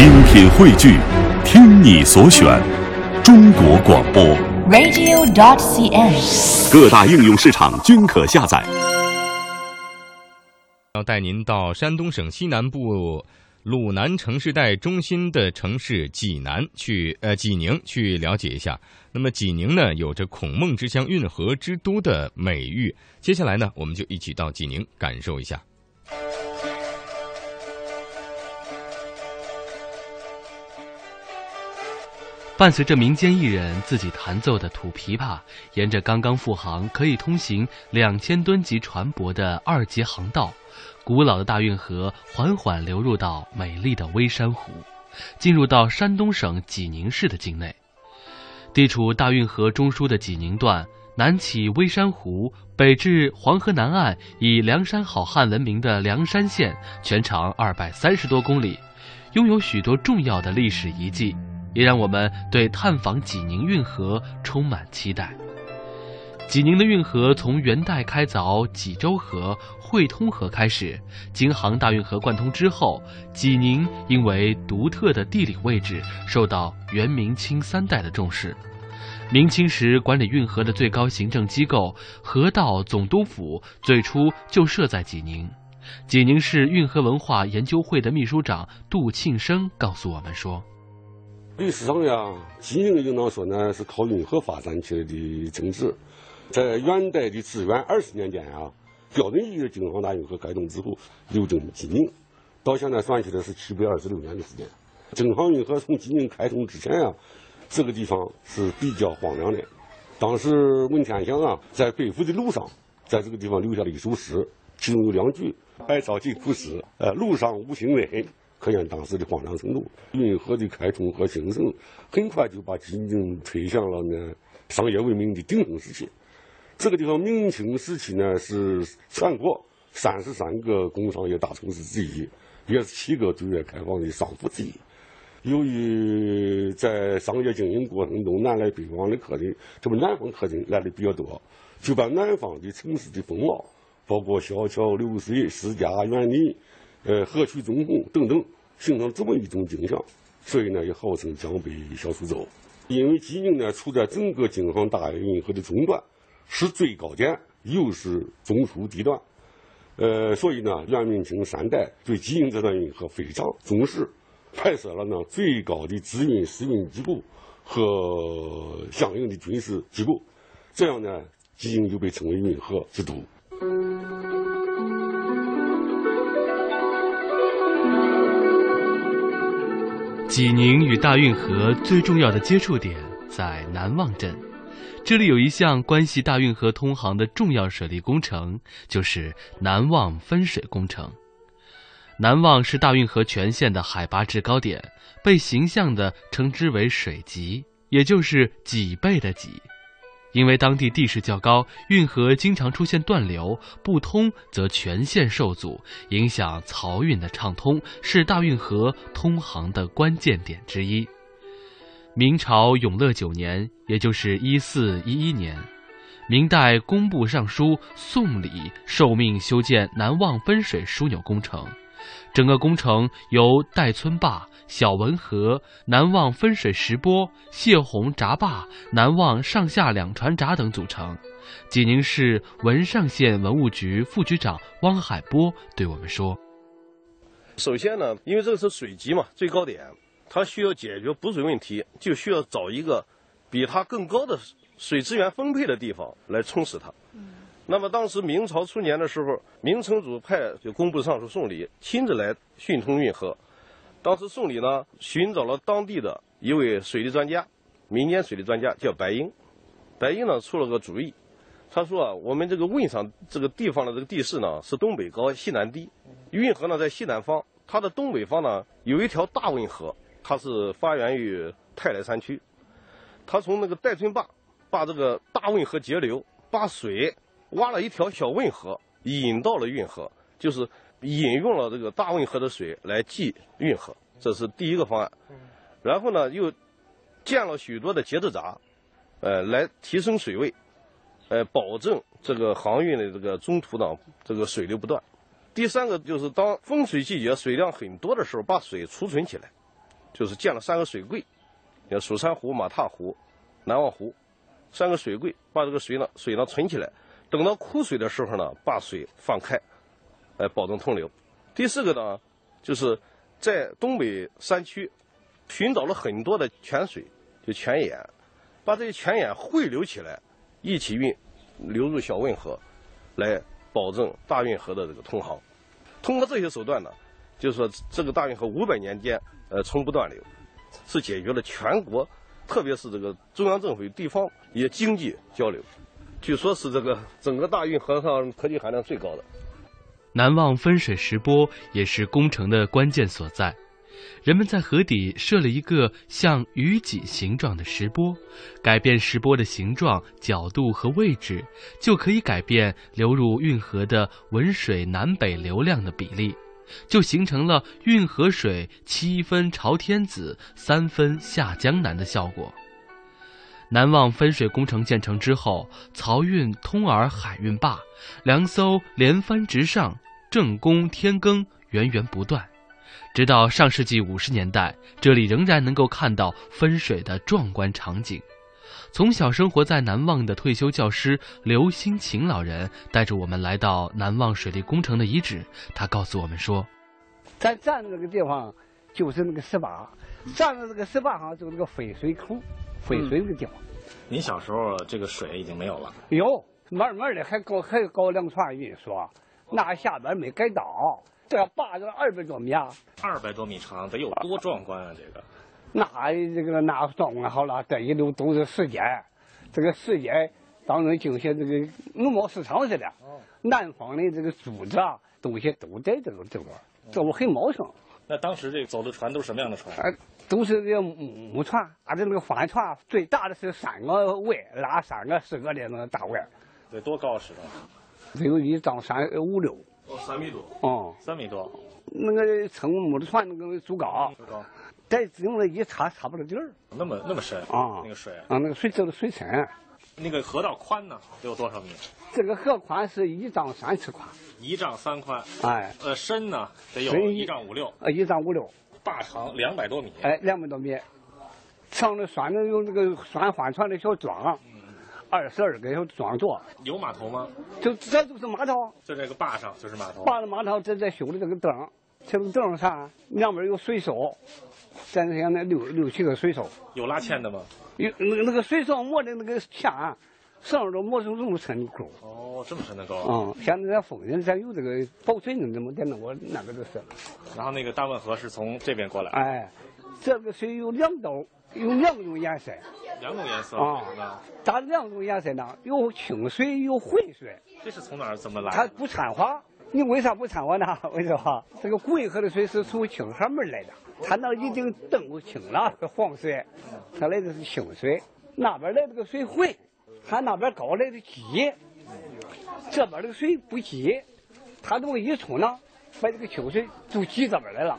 精品汇聚，听你所选，中国广播。radio.dot.cn，。各大应用市场均可下载。要带您到山东省西南部鲁南城市带中心的城市济南去，呃，济宁去了解一下。那么济宁呢，有着“孔孟之乡、运河之都”的美誉。接下来呢，我们就一起到济宁感受一下。伴随着民间艺人自己弹奏的土琵琶，沿着刚刚复航、可以通行两千吨级船舶的二级航道，古老的大运河缓缓流入到美丽的微山湖，进入到山东省济宁市的境内。地处大运河中枢的济宁段，南起微山湖，北至黄河南岸，以梁山好汉闻名的梁山县，全长二百三十多公里，拥有许多重要的历史遗迹。也让我们对探访济宁运河充满期待。济宁的运河从元代开凿济州河、汇通河开始，京杭大运河贯通之后，济宁因为独特的地理位置，受到元、明清三代的重视。明清时管理运河的最高行政机构河道总督府最初就设在济宁。济宁市运河文化研究会的秘书长杜庆生告诉我们说。历史上呀，济宁应当说呢是靠运河发展起来的城市。在元代的至元二十年间啊，标准意义的京杭大运河开通之后，流经济宁，到现在算起来是七百二十六年的时间。京杭运河从济宁开通之前啊，这个地方是比较荒凉的。当时文天祥啊，在北赴的路上，在这个地方留下了一首诗，其中有两句：“百草尽枯死，呃，路上无行人。”可见当时的荒凉程度。运河的开通和兴盛，很快就把济宁推向了呢商业文明的鼎盛时期。这个地方明清时期呢是全国三十三个工商业大城市之一，也是七个对外开放的商埠之一。由于在商业经营过程中南来北往的客人，这么南方客人来的比较多，就把南方的城市的风貌，包括小桥流水、私家园林。呃，河曲纵横等等，形成这么一种景象，所以呢，也号称江北小苏州。因为济宁呢，处在整个京杭大运河的中段，是最高点，又是中枢地段，呃，所以呢，元、明清三代对济宁这段运河非常重视，派设了呢最高的支运司运机构和相应的军事机构，这样呢，济宁就被称为运河之都。济宁与大运河最重要的接触点在南望镇，这里有一项关系大运河通航的重要水利工程，就是南望分水工程。南望是大运河全线的海拔制高点，被形象地称之为水脊，也就是脊背的脊。因为当地地势较高，运河经常出现断流，不通则全线受阻，影响漕运的畅通，是大运河通航的关键点之一。明朝永乐九年，也就是一四一一年，明代工部尚书宋礼受命修建南望分水枢纽工程。整个工程由戴村坝、小文河、南望分水石波、泄洪闸坝、南望上下两船闸等组成。济宁市文上县文物局副局长汪海波对我们说：“首先呢，因为这个是水脊嘛，最高点，它需要解决补水问题，就需要找一个比它更高的水资源分配的地方来充实它。”那么当时明朝初年的时候，明成祖派就工部尚书宋礼亲自来训通运河。当时宋礼呢寻找了当地的一位水利专家，民间水利专家叫白英。白英呢出了个主意，他说啊，我们这个汶上这个地方的这个地势呢是东北高西南低，运河呢在西南方，它的东北方呢有一条大汶河，它是发源于泰来山区，它从那个戴村坝把这个大汶河截流，把水。挖了一条小汶河，引到了运河，就是引用了这个大汶河的水来济运河，这是第一个方案。然后呢，又建了许多的节制闸，呃，来提升水位，呃，保证这个航运的这个中途呢，这个水流不断。第三个就是当丰水季节水量很多的时候，把水储存起来，就是建了三个水柜，叫蜀山湖、马踏湖、南望湖，三个水柜，把这个水呢水呢存起来，等到枯水的时候呢，把水放开，来保证通流。第四个呢，就是在东北山区寻找了很多的泉水，就泉眼，把这些泉眼汇流起来，一起运流入小汶河，来保证大运河的这个通航。通过这些手段呢，就是说这个大运河五百年间呃从不断流，是解决了全国，特别是这个中央政府与地方也经济交流，据说是这个整个大运河上科技含量最高的。南望分水石波也是工程的关键所在。人们在河底设了一个像鱼脊形状的石波，改变石波的形状、角度和位置，就可以改变流入运河的文水南北流量的比例，就形成了运河水七分朝天子，三分下江南的效果。南望分水工程建成之后，漕运通洱海运坝，粮艘连番直上，正宫天耕源源不断。直到上世纪五十年代，这里仍然能够看到分水的壮观场景。从小生活在南望的退休教师刘新琴老人带着我们来到南望水利工程的遗址。他告诉我们说：“咱站的这个地方就是那个石坝，站的这个石坝上就是那个分水口，分水那个地方。您小时候这个水已经没有了？有，慢慢的还搞还搞两船运输，那下边没改道。”这坝子二百多米啊，二百多米长，得有多壮观啊！这个，那这个那壮观好了，这一路都是时间，这个时间当中就像这个农贸市场似的。南方的这个珠子啊，东西都在这个这块，这不很茂盛。那当时这走的船都是什么样的船？啊，都是这木木船，啊，这那个帆船最大的是三个桅，拉三个四个的那个大桅。得多高石头？得有一丈三五六。哦，三米多。哦，三米多。那个乘木的船，那个足高。足高。再用了一插，插不了底儿。那么那么深啊？那个水啊，那个水走的水深。那个河道宽呢？得有多少米？这个河宽是一丈三尺宽。一丈三宽。哎。呃，深呢得有一丈五六。呃，一丈五六。坝长两百多米。哎，两百多米。上的拴的用那个拴帆船的小桩。二十二个小桩座，有码头吗？就这就是码头，就这个坝上就是码头。坝的码头正在修的这个灯，这个凳上两边有水手，咱这现在六六七个水手。有拉纤的吗？有那个那个水手磨的那个线，上面都磨成这么深的沟。哦，这么深的沟。嗯，现在在丰人咱有这个保水能这么点弄，我那个就是。然后那个大汶河是从这边过来。哎，这个水有两道。有两种颜色，两种颜色啊？咋两种颜色呢？有清水，有浑水。这是从哪儿怎么来？它不掺和。你为啥不掺和呢？为什么？这个古运河的水是从清河门来的，它那已经澄清了，黄水，它来的是清水。那边来这个水浑，它那边高来的急，这边的水不急，他这么一冲呢，把这个秋水就挤这边来了。